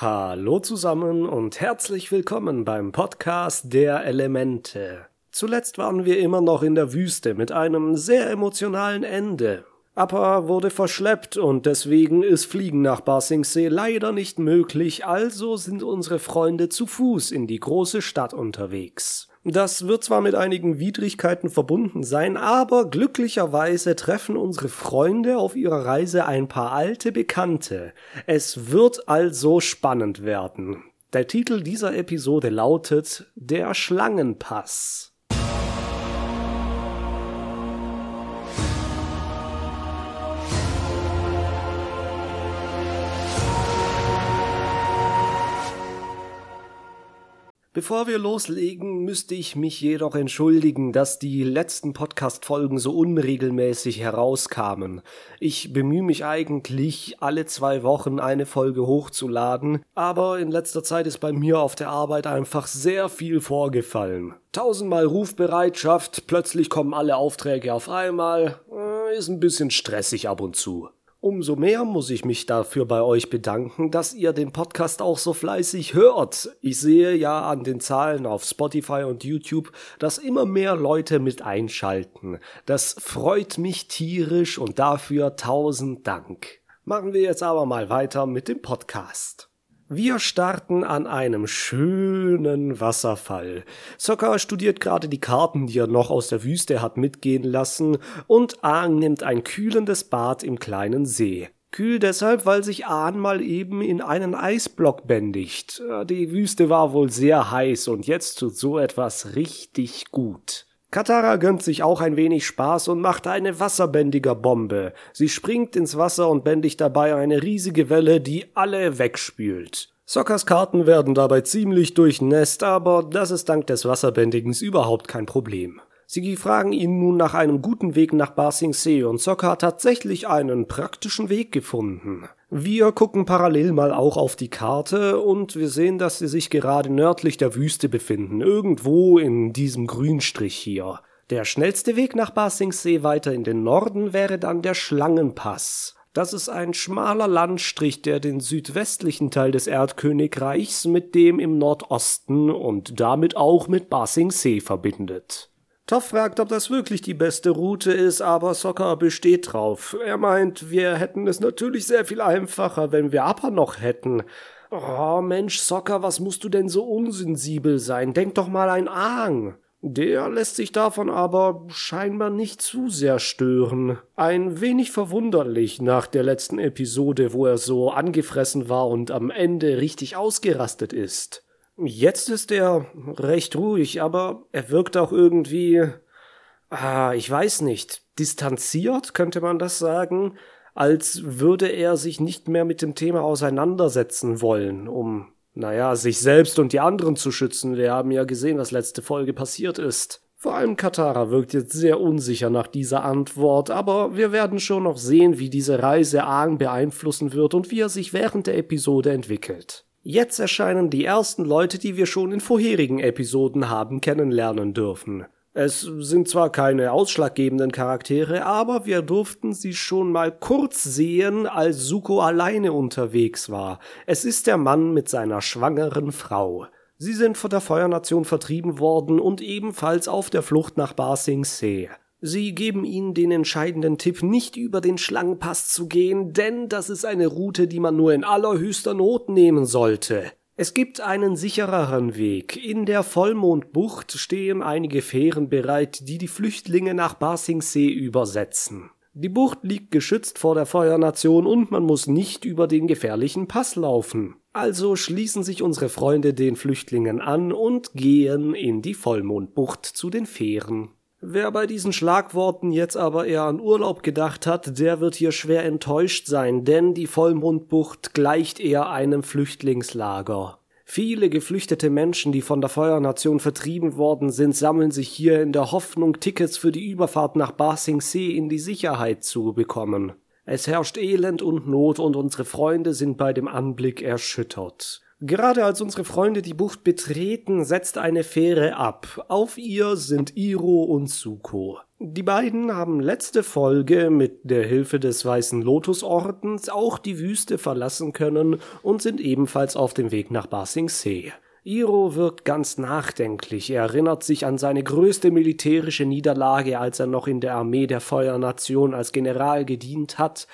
Hallo zusammen und herzlich willkommen beim Podcast der Elemente. Zuletzt waren wir immer noch in der Wüste mit einem sehr emotionalen Ende. Appa wurde verschleppt und deswegen ist Fliegen nach Basingsee leider nicht möglich, also sind unsere Freunde zu Fuß in die große Stadt unterwegs. Das wird zwar mit einigen Widrigkeiten verbunden sein, aber glücklicherweise treffen unsere Freunde auf ihrer Reise ein paar alte Bekannte. Es wird also spannend werden. Der Titel dieser Episode lautet Der Schlangenpass. Bevor wir loslegen, müsste ich mich jedoch entschuldigen, dass die letzten Podcast-Folgen so unregelmäßig herauskamen. Ich bemühe mich eigentlich, alle zwei Wochen eine Folge hochzuladen, aber in letzter Zeit ist bei mir auf der Arbeit einfach sehr viel vorgefallen. Tausendmal Rufbereitschaft, plötzlich kommen alle Aufträge auf einmal, äh, ist ein bisschen stressig ab und zu. Umso mehr muss ich mich dafür bei euch bedanken, dass ihr den Podcast auch so fleißig hört. Ich sehe ja an den Zahlen auf Spotify und YouTube, dass immer mehr Leute mit einschalten. Das freut mich tierisch und dafür tausend Dank. Machen wir jetzt aber mal weiter mit dem Podcast. Wir starten an einem schönen Wasserfall. Sokka studiert gerade die Karten, die er noch aus der Wüste hat mitgehen lassen, und Aang nimmt ein kühlendes Bad im kleinen See. Kühl deshalb, weil sich Ahn mal eben in einen Eisblock bändigt. Die Wüste war wohl sehr heiß und jetzt tut so etwas richtig gut. Katara gönnt sich auch ein wenig Spaß und macht eine Wasserbändiger-Bombe. Sie springt ins Wasser und bändigt dabei eine riesige Welle, die alle wegspült. Sockers Karten werden dabei ziemlich durchnässt, aber das ist dank des Wasserbändigens überhaupt kein Problem. Sie fragen ihn nun nach einem guten Weg nach Ba Sing Se und Sokka hat tatsächlich einen praktischen Weg gefunden. Wir gucken parallel mal auch auf die Karte und wir sehen, dass sie sich gerade nördlich der Wüste befinden, irgendwo in diesem Grünstrich hier. Der schnellste Weg nach Ba Sing Se weiter in den Norden wäre dann der Schlangenpass. Das ist ein schmaler Landstrich, der den südwestlichen Teil des Erdkönigreichs mit dem im Nordosten und damit auch mit Ba Sing Se verbindet. Toff fragt, ob das wirklich die beste Route ist, aber Soccer besteht drauf. Er meint, wir hätten es natürlich sehr viel einfacher, wenn wir Appa noch hätten. Oh Mensch, Soccer, was musst du denn so unsensibel sein? Denk doch mal ein Aang. Der lässt sich davon aber scheinbar nicht zu sehr stören. Ein wenig verwunderlich nach der letzten Episode, wo er so angefressen war und am Ende richtig ausgerastet ist. Jetzt ist er recht ruhig, aber er wirkt auch irgendwie, ah, ich weiß nicht, distanziert, könnte man das sagen, als würde er sich nicht mehr mit dem Thema auseinandersetzen wollen, um, naja, sich selbst und die anderen zu schützen. Wir haben ja gesehen, was letzte Folge passiert ist. Vor allem Katara wirkt jetzt sehr unsicher nach dieser Antwort, aber wir werden schon noch sehen, wie diese Reise Aang beeinflussen wird und wie er sich während der Episode entwickelt. Jetzt erscheinen die ersten Leute, die wir schon in vorherigen Episoden haben kennenlernen dürfen. Es sind zwar keine ausschlaggebenden Charaktere, aber wir durften sie schon mal kurz sehen, als Suko alleine unterwegs war. Es ist der Mann mit seiner schwangeren Frau. Sie sind von der Feuernation vertrieben worden und ebenfalls auf der Flucht nach Ba Sing Se. Sie geben Ihnen den entscheidenden Tipp, nicht über den Schlangenpass zu gehen, denn das ist eine Route, die man nur in allerhöchster Not nehmen sollte. Es gibt einen sichereren Weg. In der Vollmondbucht stehen einige Fähren bereit, die die Flüchtlinge nach Basingsee übersetzen. Die Bucht liegt geschützt vor der Feuernation und man muss nicht über den gefährlichen Pass laufen. Also schließen sich unsere Freunde den Flüchtlingen an und gehen in die Vollmondbucht zu den Fähren. Wer bei diesen Schlagworten jetzt aber eher an Urlaub gedacht hat, der wird hier schwer enttäuscht sein, denn die Vollmondbucht gleicht eher einem Flüchtlingslager. Viele geflüchtete Menschen, die von der Feuernation vertrieben worden sind, sammeln sich hier in der Hoffnung, Tickets für die Überfahrt nach Ba Sing Se in die Sicherheit zu bekommen. Es herrscht Elend und Not und unsere Freunde sind bei dem Anblick erschüttert. Gerade als unsere Freunde die Bucht betreten, setzt eine Fähre ab. Auf ihr sind Iro und Suko. Die beiden haben letzte Folge mit der Hilfe des Weißen Lotus-Ordens auch die Wüste verlassen können und sind ebenfalls auf dem Weg nach Ba Sing Se. Iro wirkt ganz nachdenklich. Er erinnert sich an seine größte militärische Niederlage, als er noch in der Armee der Feuernation als General gedient hat,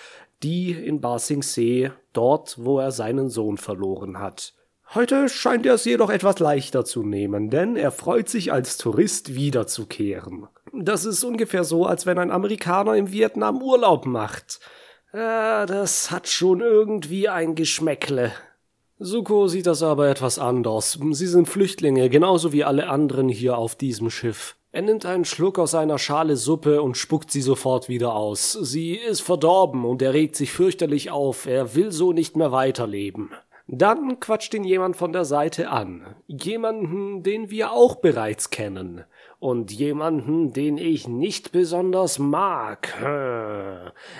die in Ba Sing Se, dort, wo er seinen Sohn verloren hat. Heute scheint er es jedoch etwas leichter zu nehmen, denn er freut sich als Tourist wiederzukehren. Das ist ungefähr so, als wenn ein Amerikaner im Vietnam Urlaub macht. Äh, das hat schon irgendwie ein Geschmäckle. Suko sieht das aber etwas anders. Sie sind Flüchtlinge, genauso wie alle anderen hier auf diesem Schiff. Er nimmt einen Schluck aus einer Schale Suppe und spuckt sie sofort wieder aus. Sie ist verdorben und er regt sich fürchterlich auf. Er will so nicht mehr weiterleben. Dann quatscht ihn jemand von der Seite an. Jemanden, den wir auch bereits kennen. Und jemanden, den ich nicht besonders mag.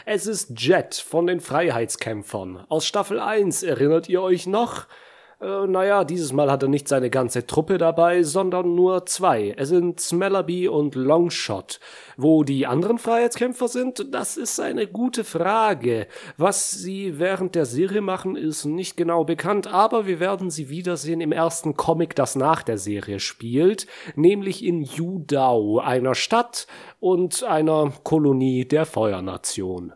Es ist Jet von den Freiheitskämpfern. Aus Staffel 1, erinnert ihr euch noch? Äh, naja, dieses Mal hat er nicht seine ganze Truppe dabei, sondern nur zwei. Es sind Smellerby und Longshot. Wo die anderen Freiheitskämpfer sind, das ist eine gute Frage. Was sie während der Serie machen, ist nicht genau bekannt, aber wir werden sie wiedersehen im ersten Comic, das nach der Serie spielt, nämlich in Yudao, einer Stadt und einer Kolonie der Feuernation.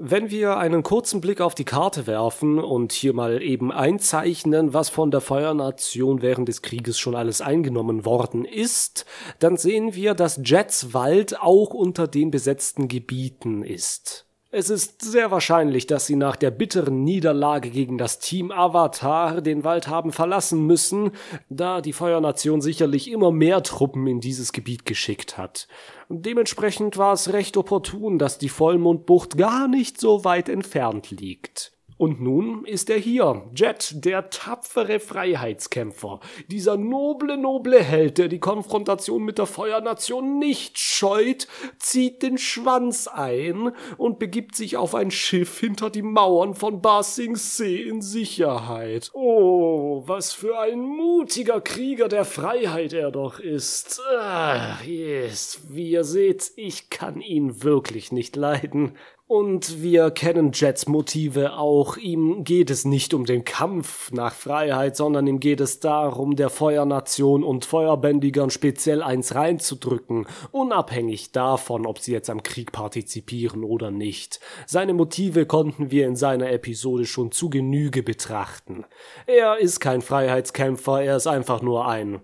Wenn wir einen kurzen Blick auf die Karte werfen und hier mal eben einzeichnen, was von der Feuernation während des Krieges schon alles eingenommen worden ist, dann sehen wir, dass Jets Wald auch unter den besetzten Gebieten ist. Es ist sehr wahrscheinlich, dass sie nach der bitteren Niederlage gegen das Team Avatar den Wald haben verlassen müssen, da die Feuernation sicherlich immer mehr Truppen in dieses Gebiet geschickt hat. Dementsprechend war es recht opportun, dass die Vollmondbucht gar nicht so weit entfernt liegt. Und nun ist er hier, Jet, der tapfere Freiheitskämpfer, dieser noble, noble Held, der die Konfrontation mit der Feuernation nicht scheut, zieht den Schwanz ein und begibt sich auf ein Schiff hinter die Mauern von Ba Sing in Sicherheit. Oh, was für ein mutiger Krieger der Freiheit er doch ist. Ah, yes, wie ihr seht, ich kann ihn wirklich nicht leiden. Und wir kennen Jets Motive auch. Ihm geht es nicht um den Kampf nach Freiheit, sondern ihm geht es darum, der Feuernation und Feuerbändigern speziell eins reinzudrücken, unabhängig davon, ob sie jetzt am Krieg partizipieren oder nicht. Seine Motive konnten wir in seiner Episode schon zu Genüge betrachten. Er ist kein Freiheitskämpfer, er ist einfach nur ein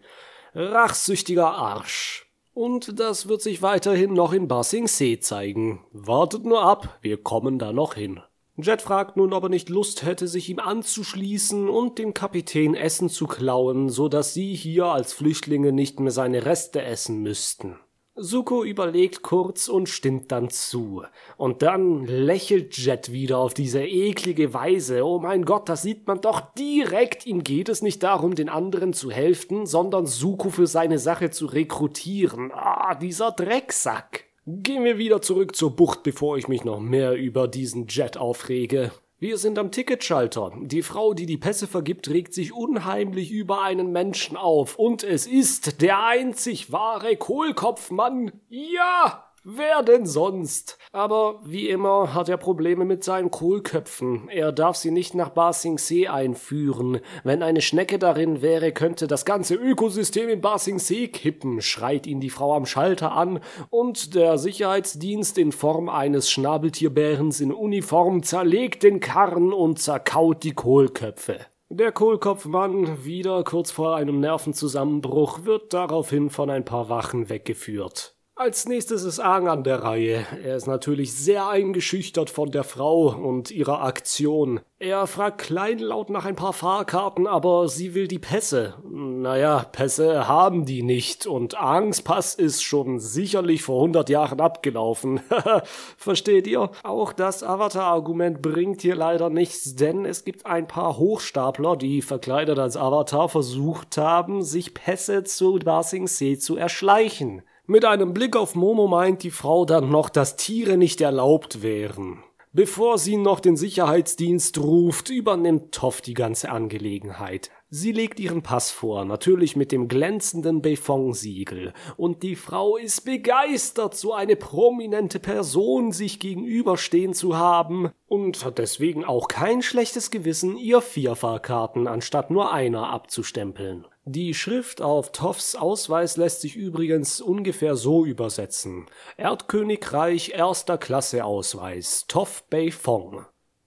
rachsüchtiger Arsch. Und das wird sich weiterhin noch in Basing See zeigen. Wartet nur ab, wir kommen da noch hin. Jet fragt nun, ob er nicht Lust hätte, sich ihm anzuschließen und dem Kapitän Essen zu klauen, so dass sie hier als Flüchtlinge nicht mehr seine Reste essen müssten. Suko überlegt kurz und stimmt dann zu. Und dann lächelt Jet wieder auf diese eklige Weise. Oh mein Gott, das sieht man doch direkt. Ihm geht es nicht darum, den anderen zu helfen, sondern Suko für seine Sache zu rekrutieren. Ah, dieser Drecksack. Gehen wir wieder zurück zur Bucht, bevor ich mich noch mehr über diesen Jet aufrege. Wir sind am Ticketschalter. Die Frau, die die Pässe vergibt, regt sich unheimlich über einen Menschen auf. Und es ist der einzig wahre Kohlkopfmann. Ja! Wer denn sonst? Aber wie immer hat er Probleme mit seinen Kohlköpfen. Er darf sie nicht nach Ba Sing einführen. Wenn eine Schnecke darin wäre, könnte das ganze Ökosystem in Ba Sing kippen, schreit ihn die Frau am Schalter an, und der Sicherheitsdienst in Form eines Schnabeltierbärens in Uniform zerlegt den Karren und zerkaut die Kohlköpfe. Der Kohlkopfmann, wieder kurz vor einem Nervenzusammenbruch, wird daraufhin von ein paar Wachen weggeführt. Als nächstes ist Aang an der Reihe. Er ist natürlich sehr eingeschüchtert von der Frau und ihrer Aktion. Er fragt kleinlaut nach ein paar Fahrkarten, aber sie will die Pässe. Naja, Pässe haben die nicht und Aangs Pass ist schon sicherlich vor 100 Jahren abgelaufen. Versteht ihr? Auch das Avatar-Argument bringt hier leider nichts, denn es gibt ein paar Hochstapler, die verkleidet als Avatar versucht haben, sich Pässe zu Basing See zu erschleichen. Mit einem Blick auf Momo meint die Frau dann noch, dass Tiere nicht erlaubt wären. Bevor sie noch den Sicherheitsdienst ruft, übernimmt Toff die ganze Angelegenheit. Sie legt ihren Pass vor, natürlich mit dem glänzenden Beifong-Siegel. Und die Frau ist begeistert, so eine prominente Person sich gegenüberstehen zu haben und hat deswegen auch kein schlechtes Gewissen, ihr vier Fahrkarten anstatt nur einer abzustempeln. Die Schrift auf Toffs Ausweis lässt sich übrigens ungefähr so übersetzen. Erdkönigreich erster Klasse Ausweis, Toff Beifong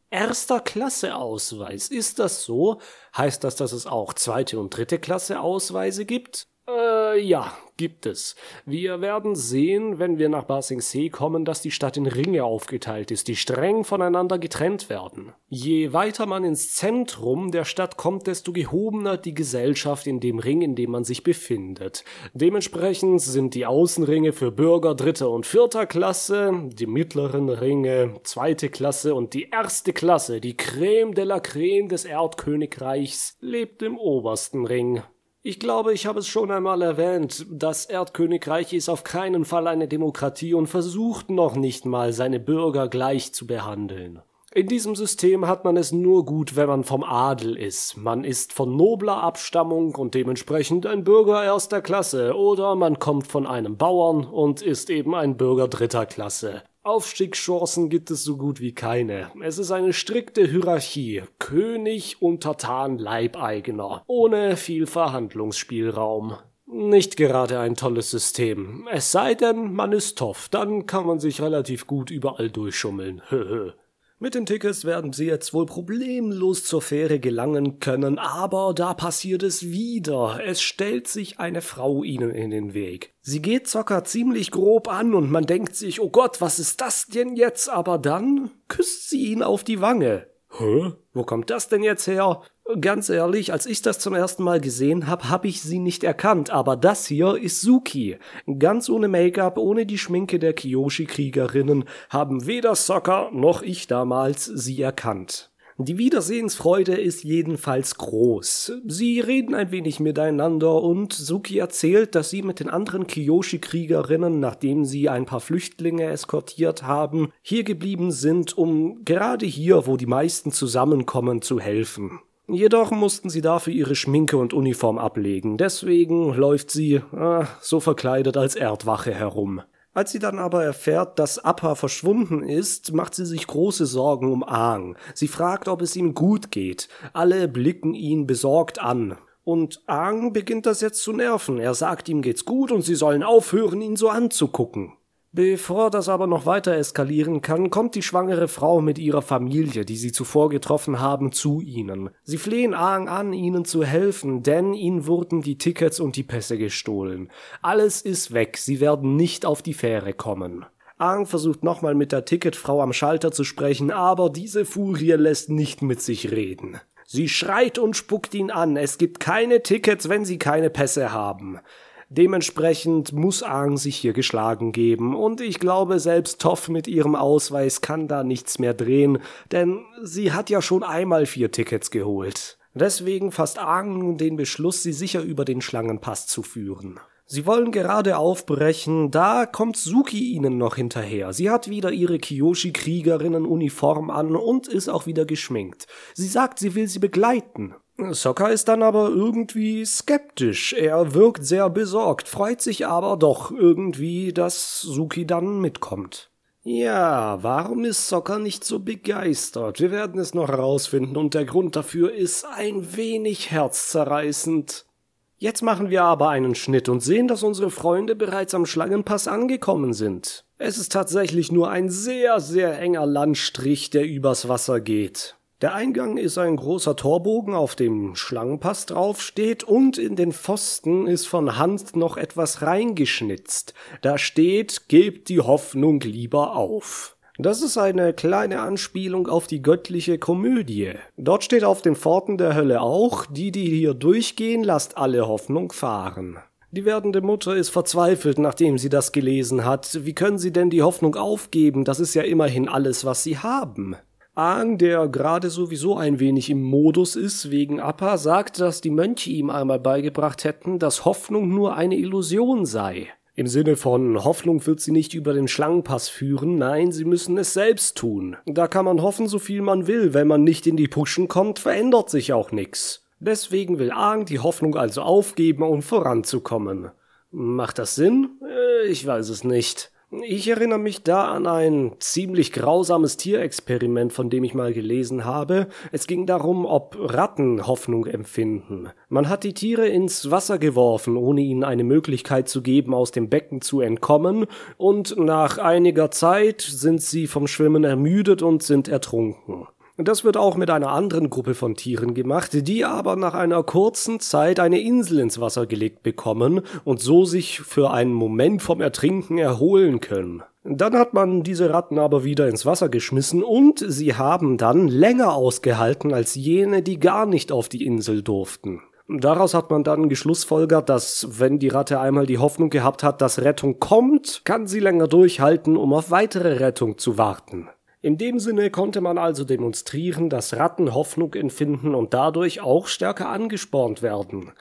erster Klasse Ausweis. Ist das so? Heißt das, dass es auch zweite und dritte Klasse Ausweise gibt? Äh, ja, gibt es. Wir werden sehen, wenn wir nach Basing See kommen, dass die Stadt in Ringe aufgeteilt ist, die streng voneinander getrennt werden. Je weiter man ins Zentrum der Stadt kommt, desto gehobener die Gesellschaft in dem Ring, in dem man sich befindet. Dementsprechend sind die Außenringe für Bürger dritter und vierter Klasse, die mittleren Ringe zweite Klasse und die erste Klasse, die Creme de la Creme des Erdkönigreichs, lebt im obersten Ring. Ich glaube, ich habe es schon einmal erwähnt, das Erdkönigreich ist auf keinen Fall eine Demokratie und versucht noch nicht mal, seine Bürger gleich zu behandeln. In diesem System hat man es nur gut, wenn man vom Adel ist. Man ist von nobler Abstammung und dementsprechend ein Bürger erster Klasse, oder man kommt von einem Bauern und ist eben ein Bürger dritter Klasse. Aufstiegschancen gibt es so gut wie keine. Es ist eine strikte Hierarchie. König, Untertan, Leibeigener. Ohne viel Verhandlungsspielraum. Nicht gerade ein tolles System. Es sei denn, man ist toff, dann kann man sich relativ gut überall durchschummeln. Höhö. Mit den Tickets werden sie jetzt wohl problemlos zur Fähre gelangen können, aber da passiert es wieder. Es stellt sich eine Frau ihnen in den Weg. Sie geht Zocker ziemlich grob an und man denkt sich, oh Gott, was ist das denn jetzt? Aber dann küsst sie ihn auf die Wange. Hä? Wo kommt das denn jetzt her? Ganz ehrlich, als ich das zum ersten Mal gesehen habe, habe ich sie nicht erkannt, aber das hier ist Suki. Ganz ohne Make-up, ohne die Schminke der Kiyoshi-Kriegerinnen haben weder Sokka noch ich damals sie erkannt. Die Wiedersehensfreude ist jedenfalls groß. Sie reden ein wenig miteinander und Suki erzählt, dass sie mit den anderen Kiyoshi-Kriegerinnen, nachdem sie ein paar Flüchtlinge eskortiert haben, hier geblieben sind, um gerade hier, wo die meisten zusammenkommen, zu helfen. Jedoch mussten sie dafür ihre Schminke und Uniform ablegen, deswegen läuft sie äh, so verkleidet als Erdwache herum. Als sie dann aber erfährt, dass Appa verschwunden ist, macht sie sich große Sorgen um Aang. Sie fragt, ob es ihm gut geht. Alle blicken ihn besorgt an. Und Aang beginnt das jetzt zu nerven. Er sagt, ihm geht's gut und sie sollen aufhören, ihn so anzugucken. Bevor das aber noch weiter eskalieren kann, kommt die schwangere Frau mit ihrer Familie, die sie zuvor getroffen haben, zu ihnen. Sie flehen Aang an, ihnen zu helfen, denn ihnen wurden die Tickets und die Pässe gestohlen. Alles ist weg, sie werden nicht auf die Fähre kommen. Aang versucht nochmal mit der Ticketfrau am Schalter zu sprechen, aber diese Furie lässt nicht mit sich reden. Sie schreit und spuckt ihn an, es gibt keine Tickets, wenn sie keine Pässe haben. Dementsprechend muss Aang sich hier geschlagen geben und ich glaube, selbst Toff mit ihrem Ausweis kann da nichts mehr drehen, denn sie hat ja schon einmal vier Tickets geholt. Deswegen fasst Aang nun den Beschluss, sie sicher über den Schlangenpass zu führen. Sie wollen gerade aufbrechen, da kommt Suki ihnen noch hinterher. Sie hat wieder ihre Kiyoshi-Kriegerinnen-Uniform an und ist auch wieder geschminkt. Sie sagt, sie will sie begleiten. Sokka ist dann aber irgendwie skeptisch. Er wirkt sehr besorgt, freut sich aber doch irgendwie, dass Suki dann mitkommt. Ja, warum ist Sokka nicht so begeistert? Wir werden es noch herausfinden und der Grund dafür ist ein wenig herzzerreißend. Jetzt machen wir aber einen Schnitt und sehen, dass unsere Freunde bereits am Schlangenpass angekommen sind. Es ist tatsächlich nur ein sehr, sehr enger Landstrich, der übers Wasser geht. Der Eingang ist ein großer Torbogen, auf dem Schlangenpass draufsteht und in den Pfosten ist von Hand noch etwas reingeschnitzt. Da steht, gebt die Hoffnung lieber auf. Das ist eine kleine Anspielung auf die göttliche Komödie. Dort steht auf den Pforten der Hölle auch, die, die hier durchgehen, lasst alle Hoffnung fahren. Die werdende Mutter ist verzweifelt, nachdem sie das gelesen hat. Wie können sie denn die Hoffnung aufgeben? Das ist ja immerhin alles, was sie haben. Aang, der gerade sowieso ein wenig im Modus ist wegen Appa, sagt, dass die Mönche ihm einmal beigebracht hätten, dass Hoffnung nur eine Illusion sei. Im Sinne von Hoffnung wird sie nicht über den Schlangenpass führen, nein, sie müssen es selbst tun. Da kann man hoffen, so viel man will, wenn man nicht in die Puschen kommt, verändert sich auch nix. Deswegen will Aang die Hoffnung also aufgeben, um voranzukommen. Macht das Sinn? Äh, ich weiß es nicht. Ich erinnere mich da an ein ziemlich grausames Tierexperiment, von dem ich mal gelesen habe. Es ging darum, ob Ratten Hoffnung empfinden. Man hat die Tiere ins Wasser geworfen, ohne ihnen eine Möglichkeit zu geben, aus dem Becken zu entkommen, und nach einiger Zeit sind sie vom Schwimmen ermüdet und sind ertrunken. Das wird auch mit einer anderen Gruppe von Tieren gemacht, die aber nach einer kurzen Zeit eine Insel ins Wasser gelegt bekommen und so sich für einen Moment vom Ertrinken erholen können. Dann hat man diese Ratten aber wieder ins Wasser geschmissen und sie haben dann länger ausgehalten als jene, die gar nicht auf die Insel durften. Daraus hat man dann geschlussfolgert, dass wenn die Ratte einmal die Hoffnung gehabt hat, dass Rettung kommt, kann sie länger durchhalten, um auf weitere Rettung zu warten. In dem Sinne konnte man also demonstrieren, dass Ratten Hoffnung empfinden und dadurch auch stärker angespornt werden.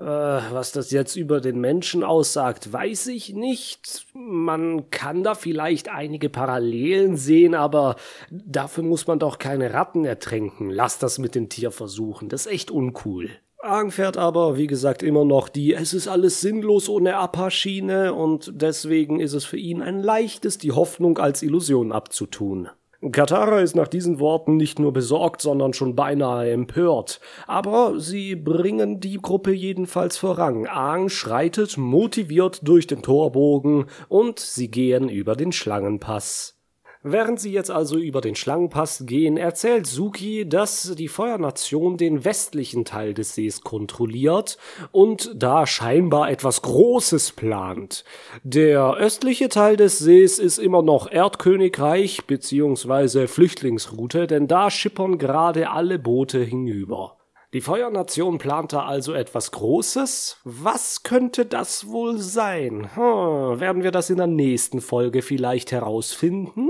Äh, was das jetzt über den Menschen aussagt, weiß ich nicht. Man kann da vielleicht einige Parallelen sehen, aber dafür muss man doch keine Ratten ertränken. Lass das mit den Tierversuchen, das ist echt uncool. Aang fährt aber, wie gesagt, immer noch die Es ist alles sinnlos ohne Appa-Schiene und deswegen ist es für ihn ein leichtes, die Hoffnung als Illusion abzutun. Katara ist nach diesen Worten nicht nur besorgt, sondern schon beinahe empört. Aber sie bringen die Gruppe jedenfalls voran. Aang schreitet motiviert durch den Torbogen und sie gehen über den Schlangenpass. Während sie jetzt also über den Schlangenpass gehen, erzählt Suki, dass die Feuernation den westlichen Teil des Sees kontrolliert und da scheinbar etwas Großes plant. Der östliche Teil des Sees ist immer noch Erdkönigreich bzw. Flüchtlingsroute, denn da schippern gerade alle Boote hinüber. Die Feuernation plant da also etwas Großes. Was könnte das wohl sein? Hm, werden wir das in der nächsten Folge vielleicht herausfinden?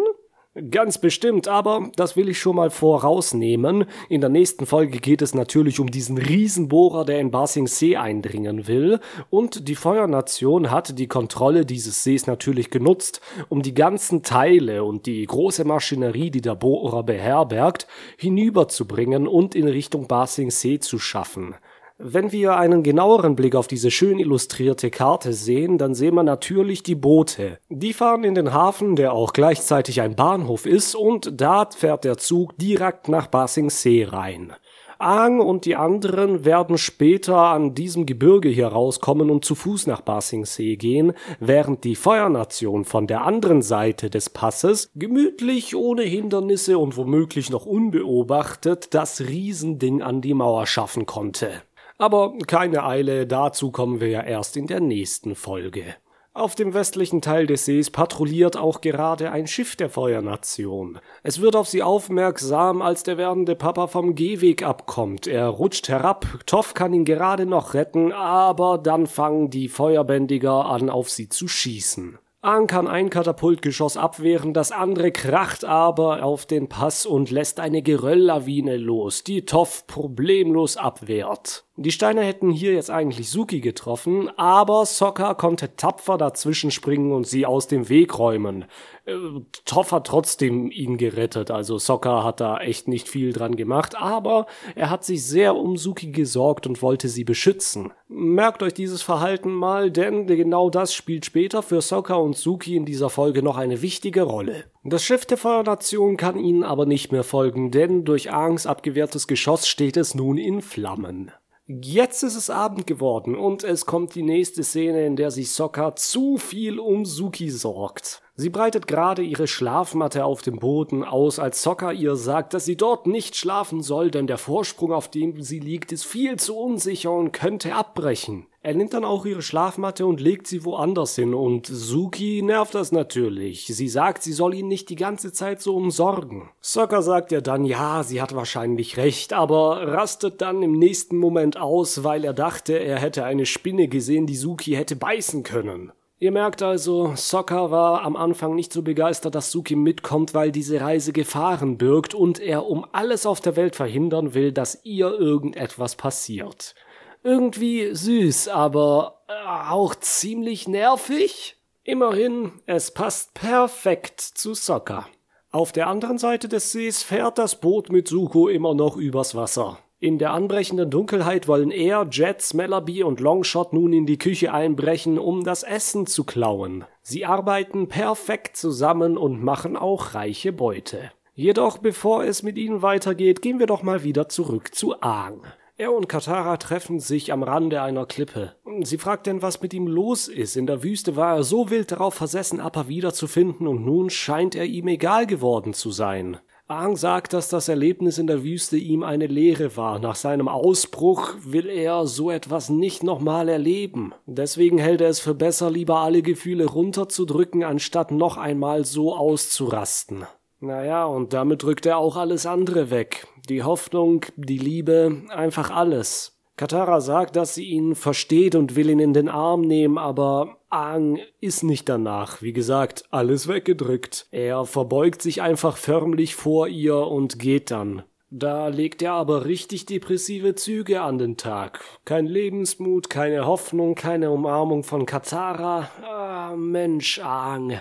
Ganz bestimmt, aber das will ich schon mal vorausnehmen. In der nächsten Folge geht es natürlich um diesen Riesenbohrer, der in Basing See eindringen will. Und die Feuernation hat die Kontrolle dieses Sees natürlich genutzt, um die ganzen Teile und die große Maschinerie, die der Bohrer beherbergt, hinüberzubringen und in Richtung Basing See zu schaffen. Wenn wir einen genaueren Blick auf diese schön illustrierte Karte sehen, dann sehen wir natürlich die Boote. Die fahren in den Hafen, der auch gleichzeitig ein Bahnhof ist, und da fährt der Zug direkt nach Basingsee rein. Aang und die anderen werden später an diesem Gebirge hier rauskommen und zu Fuß nach Basingsee gehen, während die Feuernation von der anderen Seite des Passes gemütlich ohne Hindernisse und womöglich noch unbeobachtet das Riesending an die Mauer schaffen konnte. Aber keine Eile, dazu kommen wir ja erst in der nächsten Folge. Auf dem westlichen Teil des Sees patrouilliert auch gerade ein Schiff der Feuernation. Es wird auf sie aufmerksam, als der werdende Papa vom Gehweg abkommt. Er rutscht herab, Toff kann ihn gerade noch retten, aber dann fangen die Feuerbändiger an, auf sie zu schießen. Aang kann ein Katapultgeschoss abwehren, das andere kracht aber auf den Pass und lässt eine Gerölllawine los, die Toff problemlos abwehrt. Die Steine hätten hier jetzt eigentlich Suki getroffen, aber Sokka konnte tapfer dazwischen springen und sie aus dem Weg räumen. Äh, Toff hat trotzdem ihn gerettet, also Sokka hat da echt nicht viel dran gemacht, aber er hat sich sehr um Suki gesorgt und wollte sie beschützen. Merkt euch dieses Verhalten mal, denn genau das spielt später für Sokka und Suki in dieser Folge noch eine wichtige Rolle. Das Schiff der Feuernation kann ihnen aber nicht mehr folgen, denn durch Aangs abgewehrtes Geschoss steht es nun in Flammen. Jetzt ist es Abend geworden und es kommt die nächste Szene, in der sich Sokka zu viel um Suki sorgt. Sie breitet gerade ihre Schlafmatte auf dem Boden aus, als Sokka ihr sagt, dass sie dort nicht schlafen soll, denn der Vorsprung, auf dem sie liegt, ist viel zu unsicher und könnte abbrechen. Er nimmt dann auch ihre Schlafmatte und legt sie woanders hin und Suki nervt das natürlich. Sie sagt, sie soll ihn nicht die ganze Zeit so umsorgen. Sokka sagt ihr dann, ja, sie hat wahrscheinlich recht, aber rastet dann im nächsten Moment aus, weil er dachte, er hätte eine Spinne gesehen, die Suki hätte beißen können. Ihr merkt also, Sokka war am Anfang nicht so begeistert, dass Suki mitkommt, weil diese Reise Gefahren birgt und er um alles auf der Welt verhindern will, dass ihr irgendetwas passiert. Irgendwie süß, aber äh, auch ziemlich nervig. Immerhin, es passt perfekt zu Soccer. Auf der anderen Seite des Sees fährt das Boot mit Suko immer noch übers Wasser. In der anbrechenden Dunkelheit wollen er, Jet, Smellerby und Longshot nun in die Küche einbrechen, um das Essen zu klauen. Sie arbeiten perfekt zusammen und machen auch reiche Beute. Jedoch bevor es mit ihnen weitergeht, gehen wir doch mal wieder zurück zu Aang. Er und Katara treffen sich am Rande einer Klippe. Sie fragt denn, was mit ihm los ist. In der Wüste war er so wild darauf versessen, Appa wiederzufinden, und nun scheint er ihm egal geworden zu sein. Aang sagt, dass das Erlebnis in der Wüste ihm eine Lehre war. Nach seinem Ausbruch will er so etwas nicht nochmal erleben. Deswegen hält er es für besser, lieber alle Gefühle runterzudrücken, anstatt noch einmal so auszurasten. Naja, und damit drückt er auch alles andere weg. Die Hoffnung, die Liebe, einfach alles. Katara sagt, dass sie ihn versteht und will ihn in den Arm nehmen, aber Aang ist nicht danach. Wie gesagt, alles weggedrückt. Er verbeugt sich einfach förmlich vor ihr und geht dann. Da legt er aber richtig depressive Züge an den Tag. Kein Lebensmut, keine Hoffnung, keine Umarmung von Katara. Ah, Mensch, Aang.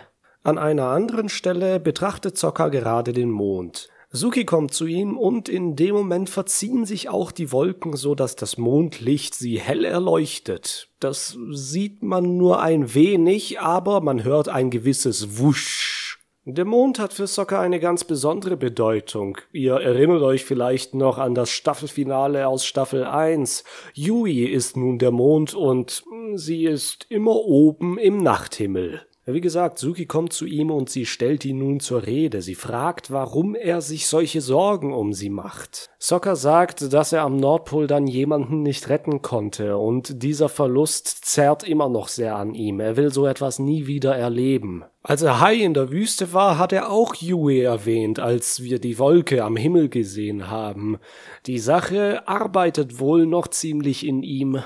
An einer anderen Stelle betrachtet Zocker gerade den Mond. Suki kommt zu ihm und in dem Moment verziehen sich auch die Wolken, so dass das Mondlicht sie hell erleuchtet. Das sieht man nur ein wenig, aber man hört ein gewisses Wusch. Der Mond hat für Soccer eine ganz besondere Bedeutung. Ihr erinnert euch vielleicht noch an das Staffelfinale aus Staffel 1. Yui ist nun der Mond und sie ist immer oben im Nachthimmel. Wie gesagt, Suki kommt zu ihm und sie stellt ihn nun zur Rede. Sie fragt, warum er sich solche Sorgen um sie macht. Sokka sagt, dass er am Nordpol dann jemanden nicht retten konnte und dieser Verlust zerrt immer noch sehr an ihm. Er will so etwas nie wieder erleben. Als er Hai in der Wüste war, hat er auch Yue erwähnt, als wir die Wolke am Himmel gesehen haben. Die Sache arbeitet wohl noch ziemlich in ihm.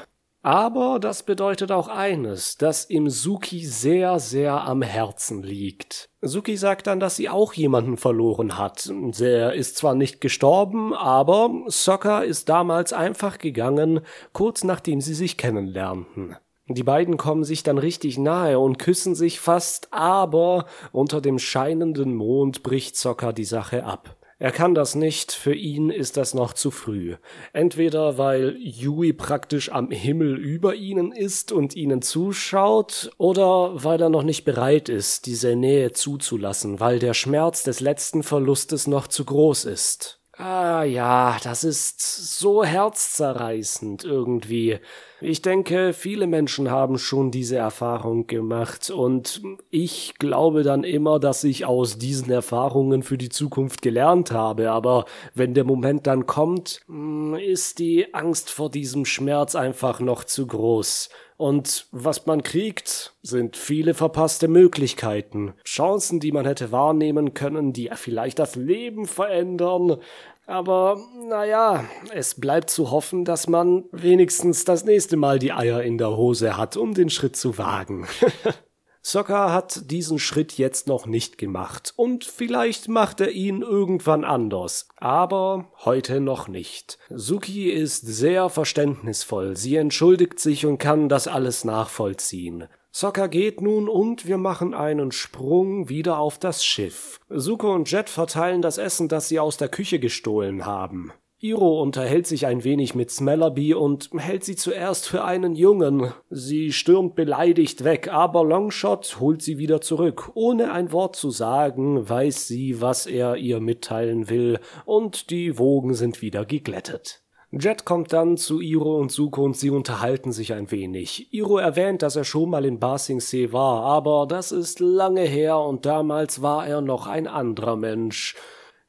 Aber das bedeutet auch eines, dass ihm Suki sehr, sehr am Herzen liegt. Suki sagt dann, dass sie auch jemanden verloren hat. Der ist zwar nicht gestorben, aber Sokka ist damals einfach gegangen, kurz nachdem sie sich kennenlernten. Die beiden kommen sich dann richtig nahe und küssen sich fast, aber unter dem scheinenden Mond bricht Sokka die Sache ab. Er kann das nicht, für ihn ist das noch zu früh. Entweder weil Yui praktisch am Himmel über ihnen ist und ihnen zuschaut, oder weil er noch nicht bereit ist, diese Nähe zuzulassen, weil der Schmerz des letzten Verlustes noch zu groß ist. Ah ja, das ist so herzzerreißend irgendwie. Ich denke, viele Menschen haben schon diese Erfahrung gemacht und ich glaube dann immer, dass ich aus diesen Erfahrungen für die Zukunft gelernt habe, aber wenn der Moment dann kommt, hm, ist die Angst vor diesem Schmerz einfach noch zu groß. Und was man kriegt, sind viele verpasste Möglichkeiten. Chancen, die man hätte wahrnehmen können, die vielleicht das Leben verändern. Aber naja, es bleibt zu hoffen, dass man wenigstens das nächste Mal die Eier in der Hose hat, um den Schritt zu wagen. Sokka hat diesen Schritt jetzt noch nicht gemacht und vielleicht macht er ihn irgendwann anders, aber heute noch nicht. Suki ist sehr verständnisvoll, sie entschuldigt sich und kann das alles nachvollziehen. Sokka geht nun und wir machen einen Sprung wieder auf das Schiff. Suko und Jet verteilen das Essen, das sie aus der Küche gestohlen haben. Iro unterhält sich ein wenig mit Smellerby und hält sie zuerst für einen Jungen. Sie stürmt beleidigt weg, aber Longshot holt sie wieder zurück. Ohne ein Wort zu sagen, weiß sie, was er ihr mitteilen will, und die Wogen sind wieder geglättet. Jet kommt dann zu Iro und Suko und sie unterhalten sich ein wenig. Iro erwähnt, dass er schon mal in Basingsee war, aber das ist lange her und damals war er noch ein anderer Mensch.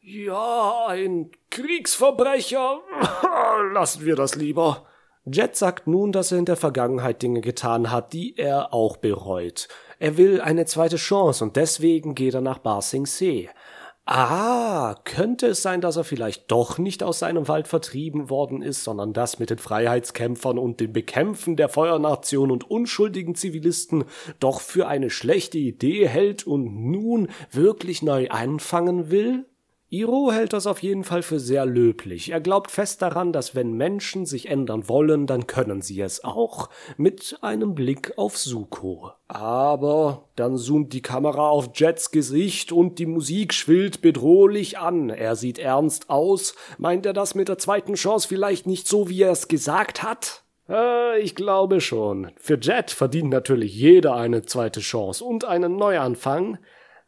Ja, ein Kriegsverbrecher. Lassen wir das lieber. Jet sagt nun, dass er in der Vergangenheit Dinge getan hat, die er auch bereut. Er will eine zweite Chance und deswegen geht er nach Barsing See. Ah, könnte es sein, dass er vielleicht doch nicht aus seinem Wald vertrieben worden ist, sondern das mit den Freiheitskämpfern und dem Bekämpfen der Feuernation und unschuldigen Zivilisten doch für eine schlechte Idee hält und nun wirklich neu anfangen will? Iro hält das auf jeden Fall für sehr löblich. Er glaubt fest daran, dass wenn Menschen sich ändern wollen, dann können sie es auch. Mit einem Blick auf Suko. Aber dann zoomt die Kamera auf Jets Gesicht und die Musik schwillt bedrohlich an. Er sieht ernst aus. Meint er das mit der zweiten Chance vielleicht nicht so, wie er es gesagt hat? Äh, ich glaube schon. Für Jet verdient natürlich jeder eine zweite Chance und einen Neuanfang.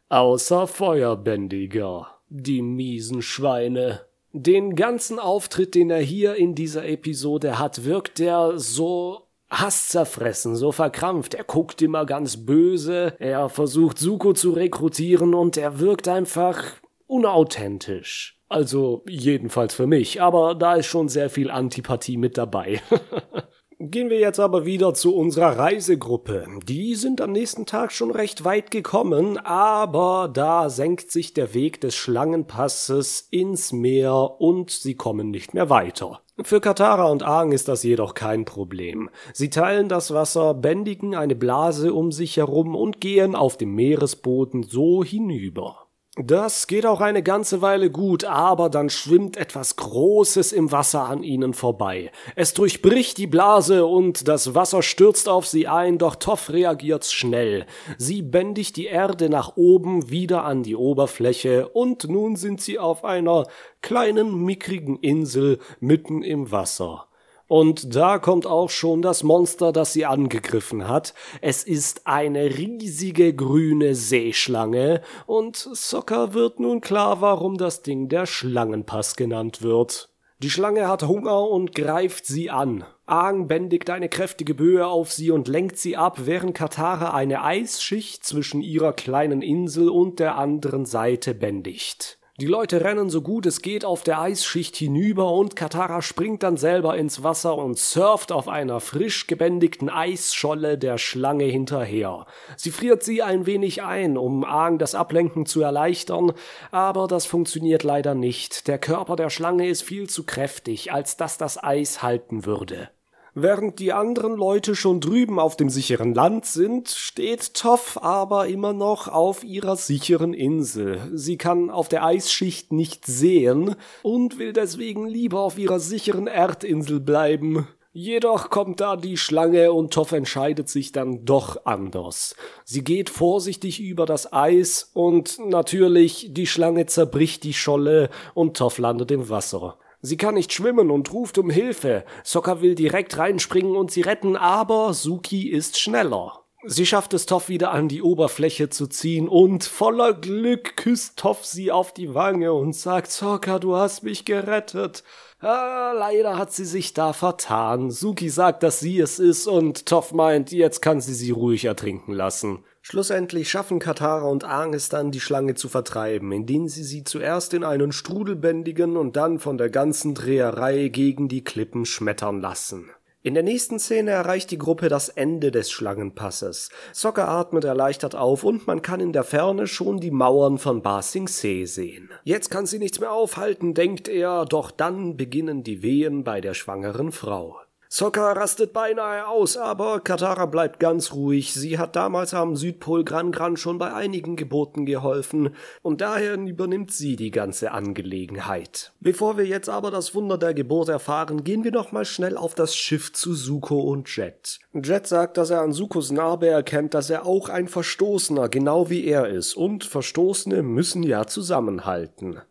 Außer Feuerbändiger. Die miesen Schweine. Den ganzen Auftritt, den er hier in dieser Episode hat, wirkt er so hasszerfressen, so verkrampft. Er guckt immer ganz böse, er versucht Suko zu rekrutieren und er wirkt einfach unauthentisch. Also jedenfalls für mich, aber da ist schon sehr viel Antipathie mit dabei. Gehen wir jetzt aber wieder zu unserer Reisegruppe. Die sind am nächsten Tag schon recht weit gekommen, aber da senkt sich der Weg des Schlangenpasses ins Meer und sie kommen nicht mehr weiter. Für Katara und Aang ist das jedoch kein Problem. Sie teilen das Wasser, bändigen eine Blase um sich herum und gehen auf dem Meeresboden so hinüber. Das geht auch eine ganze Weile gut, aber dann schwimmt etwas Großes im Wasser an ihnen vorbei. Es durchbricht die Blase und das Wasser stürzt auf sie ein, doch Toff reagiert schnell. Sie bändigt die Erde nach oben wieder an die Oberfläche und nun sind sie auf einer kleinen mickrigen Insel mitten im Wasser. Und da kommt auch schon das Monster, das sie angegriffen hat. Es ist eine riesige grüne Seeschlange und Sokka wird nun klar, warum das Ding der Schlangenpass genannt wird. Die Schlange hat Hunger und greift sie an. Aang bändigt eine kräftige Böe auf sie und lenkt sie ab, während Katara eine Eisschicht zwischen ihrer kleinen Insel und der anderen Seite bändigt. Die Leute rennen so gut es geht auf der Eisschicht hinüber und Katara springt dann selber ins Wasser und surft auf einer frisch gebändigten Eisscholle der Schlange hinterher. Sie friert sie ein wenig ein, um Aang das Ablenken zu erleichtern, aber das funktioniert leider nicht. Der Körper der Schlange ist viel zu kräftig, als dass das Eis halten würde. Während die anderen Leute schon drüben auf dem sicheren Land sind, steht Toff aber immer noch auf ihrer sicheren Insel. Sie kann auf der Eisschicht nicht sehen und will deswegen lieber auf ihrer sicheren Erdinsel bleiben. Jedoch kommt da die Schlange und Toff entscheidet sich dann doch anders. Sie geht vorsichtig über das Eis und natürlich die Schlange zerbricht die Scholle und Toff landet im Wasser. Sie kann nicht schwimmen und ruft um Hilfe. Sokka will direkt reinspringen und sie retten, aber Suki ist schneller. Sie schafft es Toff wieder an die Oberfläche zu ziehen und voller Glück küsst Toff sie auf die Wange und sagt, Sokka, du hast mich gerettet. Ah, leider hat sie sich da vertan. Suki sagt, dass sie es ist und Toff meint, jetzt kann sie sie ruhig ertrinken lassen. Schlussendlich schaffen Katara und Aang es dann, die Schlange zu vertreiben, indem sie sie zuerst in einen Strudel bändigen und dann von der ganzen Dreherei gegen die Klippen schmettern lassen. In der nächsten Szene erreicht die Gruppe das Ende des Schlangenpasses. Sokka atmet erleichtert auf und man kann in der Ferne schon die Mauern von Ba Sing Se sehen. Jetzt kann sie nichts mehr aufhalten, denkt er, doch dann beginnen die Wehen bei der schwangeren Frau. Sokka rastet beinahe aus, aber Katara bleibt ganz ruhig. Sie hat damals am Südpol Gran Gran schon bei einigen Geburten geholfen und daher übernimmt sie die ganze Angelegenheit. Bevor wir jetzt aber das Wunder der Geburt erfahren, gehen wir noch mal schnell auf das Schiff zu Suko und Jet. Jet sagt, dass er an Sukos Narbe erkennt, dass er auch ein Verstoßener genau wie er ist und Verstoßene müssen ja zusammenhalten.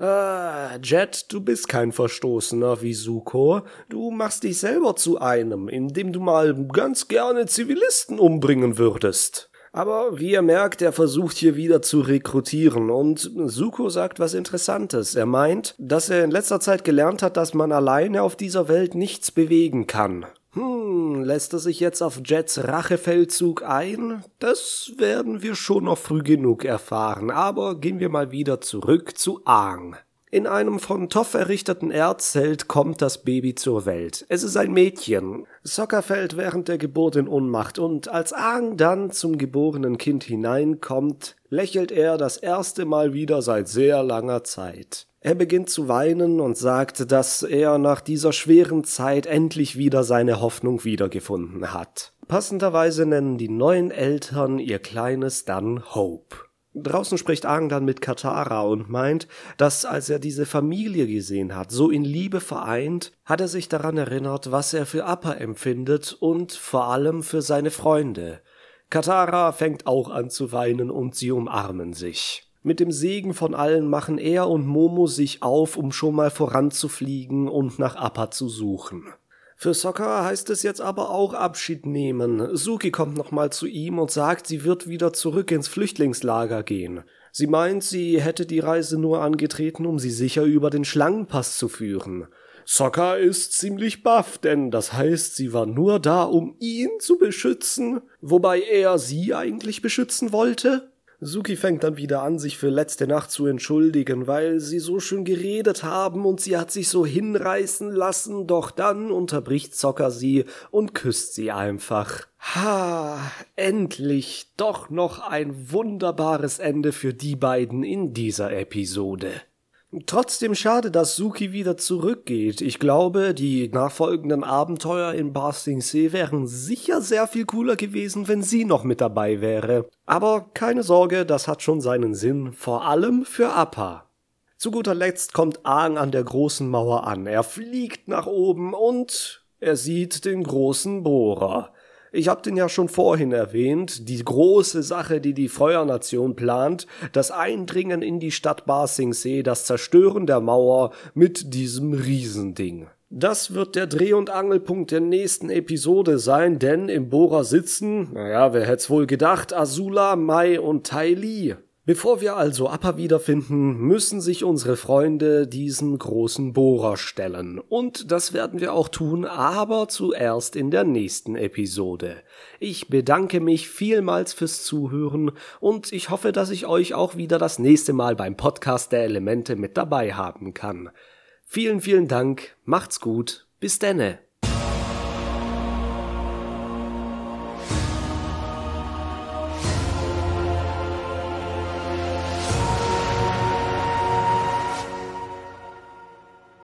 Ah, Jet, du bist kein Verstoßener wie Suko. Du machst dich selber zu einem, indem du mal ganz gerne Zivilisten umbringen würdest. Aber wie ihr merkt, er versucht hier wieder zu rekrutieren und Suko sagt was Interessantes. Er meint, dass er in letzter Zeit gelernt hat, dass man alleine auf dieser Welt nichts bewegen kann. Hm, lässt er sich jetzt auf Jets Rachefeldzug ein? Das werden wir schon noch früh genug erfahren, aber gehen wir mal wieder zurück zu Aang. In einem von Toff errichteten Erdzelt kommt das Baby zur Welt. Es ist ein Mädchen. Sokka fällt während der Geburt in Ohnmacht und als Aang dann zum geborenen Kind hineinkommt, lächelt er das erste Mal wieder seit sehr langer Zeit. Er beginnt zu weinen und sagt, dass er nach dieser schweren Zeit endlich wieder seine Hoffnung wiedergefunden hat. Passenderweise nennen die neuen Eltern ihr Kleines dann Hope. Draußen spricht Aang dann mit Katara und meint, dass als er diese Familie gesehen hat, so in Liebe vereint, hat er sich daran erinnert, was er für Appa empfindet und vor allem für seine Freunde. Katara fängt auch an zu weinen und sie umarmen sich. Mit dem Segen von allen machen er und Momo sich auf, um schon mal voranzufliegen und nach Appa zu suchen. Für Sokka heißt es jetzt aber auch Abschied nehmen. Suki kommt nochmal zu ihm und sagt, sie wird wieder zurück ins Flüchtlingslager gehen. Sie meint, sie hätte die Reise nur angetreten, um sie sicher über den Schlangenpass zu führen. Sokka ist ziemlich baff, denn das heißt, sie war nur da, um ihn zu beschützen, wobei er sie eigentlich beschützen wollte? Suki fängt dann wieder an, sich für letzte Nacht zu entschuldigen, weil sie so schön geredet haben und sie hat sich so hinreißen lassen, doch dann unterbricht Zocker sie und küsst sie einfach. Ha, endlich doch noch ein wunderbares Ende für die beiden in dieser Episode. Trotzdem schade, dass Suki wieder zurückgeht. Ich glaube, die nachfolgenden Abenteuer in Basting See wären sicher sehr viel cooler gewesen, wenn sie noch mit dabei wäre. Aber keine Sorge, das hat schon seinen Sinn, vor allem für Appa. Zu guter Letzt kommt Aang an der großen Mauer an. Er fliegt nach oben und er sieht den großen Bohrer. Ich habe den ja schon vorhin erwähnt, die große Sache, die die Feuernation plant, das Eindringen in die Stadt Basingsee, das Zerstören der Mauer mit diesem Riesending. Das wird der Dreh- und Angelpunkt der nächsten Episode sein, denn im Bohrer sitzen, naja, wer hätt's wohl gedacht, Azula, Mai und Tai Li. Bevor wir also Appa wiederfinden, müssen sich unsere Freunde diesem großen Bohrer stellen. Und das werden wir auch tun, aber zuerst in der nächsten Episode. Ich bedanke mich vielmals fürs Zuhören und ich hoffe, dass ich euch auch wieder das nächste Mal beim Podcast der Elemente mit dabei haben kann. Vielen, vielen Dank, macht's gut, bis denne.